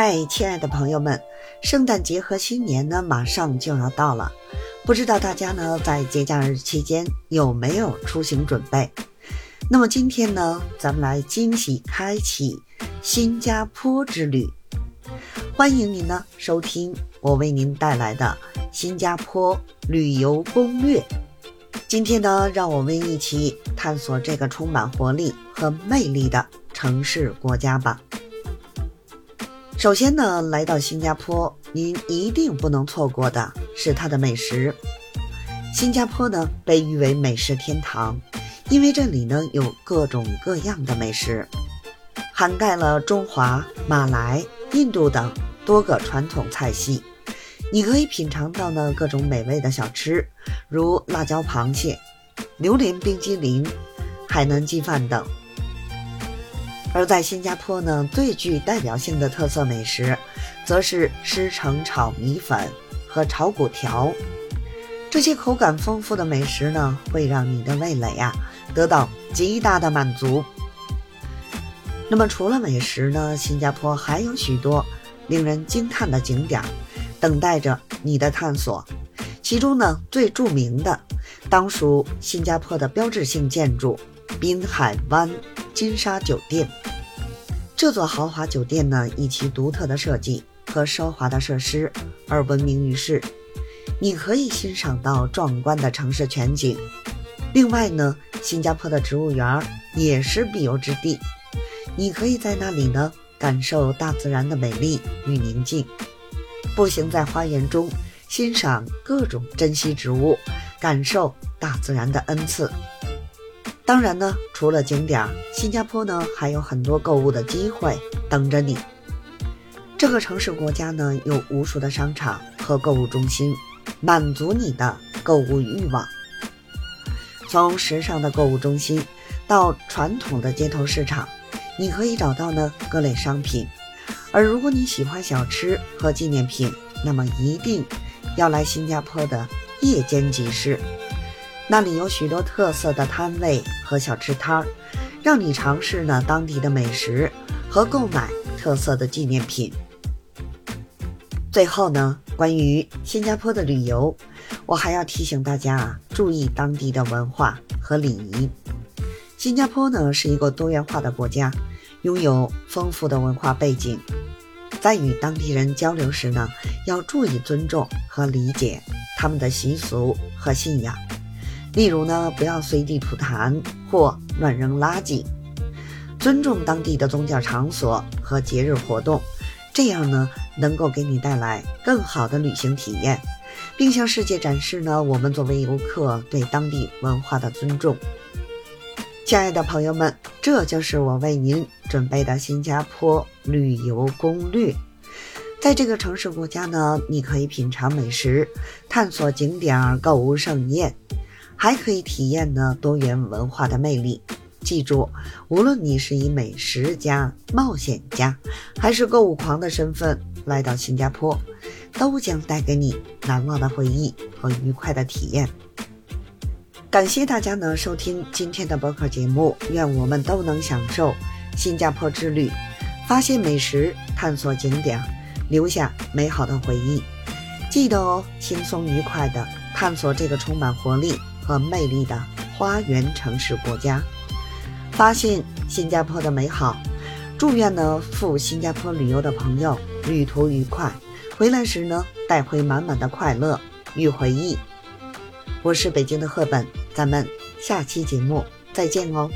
嗨，亲爱的朋友们，圣诞节和新年呢马上就要到了，不知道大家呢在节假日期间有没有出行准备？那么今天呢，咱们来惊喜开启新加坡之旅，欢迎您呢收听我为您带来的新加坡旅游攻略。今天呢，让我们一起探索这个充满活力和魅力的城市国家吧。首先呢，来到新加坡，您一定不能错过的是它的美食。新加坡呢被誉为美食天堂，因为这里呢有各种各样的美食，涵盖了中华、马来、印度等多个传统菜系。你可以品尝到呢各种美味的小吃，如辣椒螃蟹、榴莲冰激凌、海南鸡饭等。而在新加坡呢，最具代表性的特色美食，则是狮城炒米粉和炒粿条。这些口感丰富的美食呢，会让你的味蕾呀得到极大的满足。那么除了美食呢，新加坡还有许多令人惊叹的景点，等待着你的探索。其中呢，最著名的当属新加坡的标志性建筑——滨海湾。金沙酒店，这座豪华酒店呢，以其独特的设计和奢华的设施而闻名于世。你可以欣赏到壮观的城市全景。另外呢，新加坡的植物园也是必游之地。你可以在那里呢，感受大自然的美丽与宁静，步行在花园中，欣赏各种珍稀植物，感受大自然的恩赐。当然呢，除了景点，新加坡呢还有很多购物的机会等着你。这个城市国家呢有无数的商场和购物中心，满足你的购物欲望。从时尚的购物中心到传统的街头市场，你可以找到呢各类商品。而如果你喜欢小吃和纪念品，那么一定要来新加坡的夜间集市。那里有许多特色的摊位和小吃摊儿，让你尝试呢当地的美食和购买特色的纪念品。最后呢，关于新加坡的旅游，我还要提醒大家啊，注意当地的文化和礼仪。新加坡呢是一个多元化的国家，拥有丰富的文化背景，在与当地人交流时呢，要注意尊重和理解他们的习俗和信仰。例如呢，不要随地吐痰或乱扔垃圾，尊重当地的宗教场所和节日活动，这样呢，能够给你带来更好的旅行体验，并向世界展示呢，我们作为游客对当地文化的尊重。亲爱的朋友们，这就是我为您准备的新加坡旅游攻略。在这个城市国家呢，你可以品尝美食，探索景点，购物盛宴。还可以体验呢多元文化的魅力。记住，无论你是以美食家、冒险家，还是购物狂的身份来到新加坡，都将带给你难忘的回忆和愉快的体验。感谢大家呢收听今天的播客节目，愿我们都能享受新加坡之旅，发现美食，探索景点，留下美好的回忆。记得哦，轻松愉快的探索这个充满活力。和魅力的花园城市国家，发现新加坡的美好。祝愿呢赴新加坡旅游的朋友旅途愉快，回来时呢带回满满的快乐与回忆。我是北京的赫本，咱们下期节目再见哦。